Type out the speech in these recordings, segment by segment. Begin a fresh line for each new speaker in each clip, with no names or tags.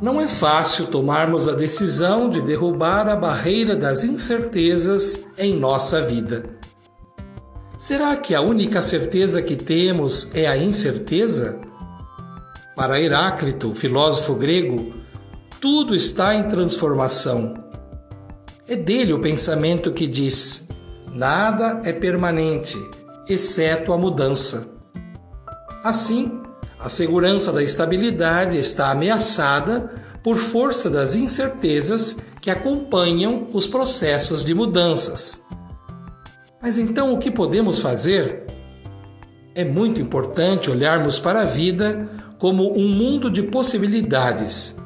Não é fácil tomarmos a decisão de derrubar a barreira das incertezas em nossa vida. Será que a única certeza que temos é a incerteza? Para Heráclito, filósofo grego, tudo está em transformação. É dele o pensamento que diz: nada é permanente, exceto a mudança. Assim, a segurança da estabilidade está ameaçada por força das incertezas que acompanham os processos de mudanças. Mas então o que podemos fazer? É muito importante olharmos para a vida como um mundo de possibilidades,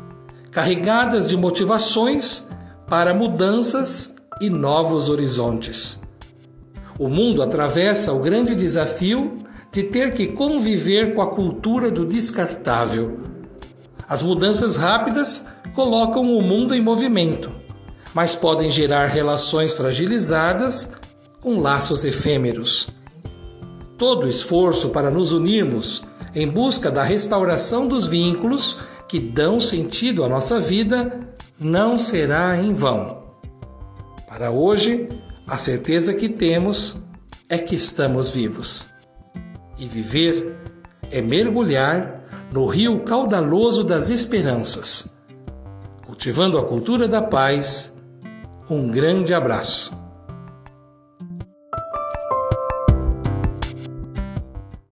carregadas de motivações para mudanças e novos horizontes. O mundo atravessa o grande desafio de ter que conviver com a cultura do descartável. As mudanças rápidas colocam o mundo em movimento, mas podem gerar relações fragilizadas com laços efêmeros. Todo esforço para nos unirmos em busca da restauração dos vínculos que dão sentido à nossa vida não será em vão. Para hoje, a certeza que temos é que estamos vivos. E viver é mergulhar no rio caudaloso das esperanças. Cultivando a cultura da paz, um grande abraço.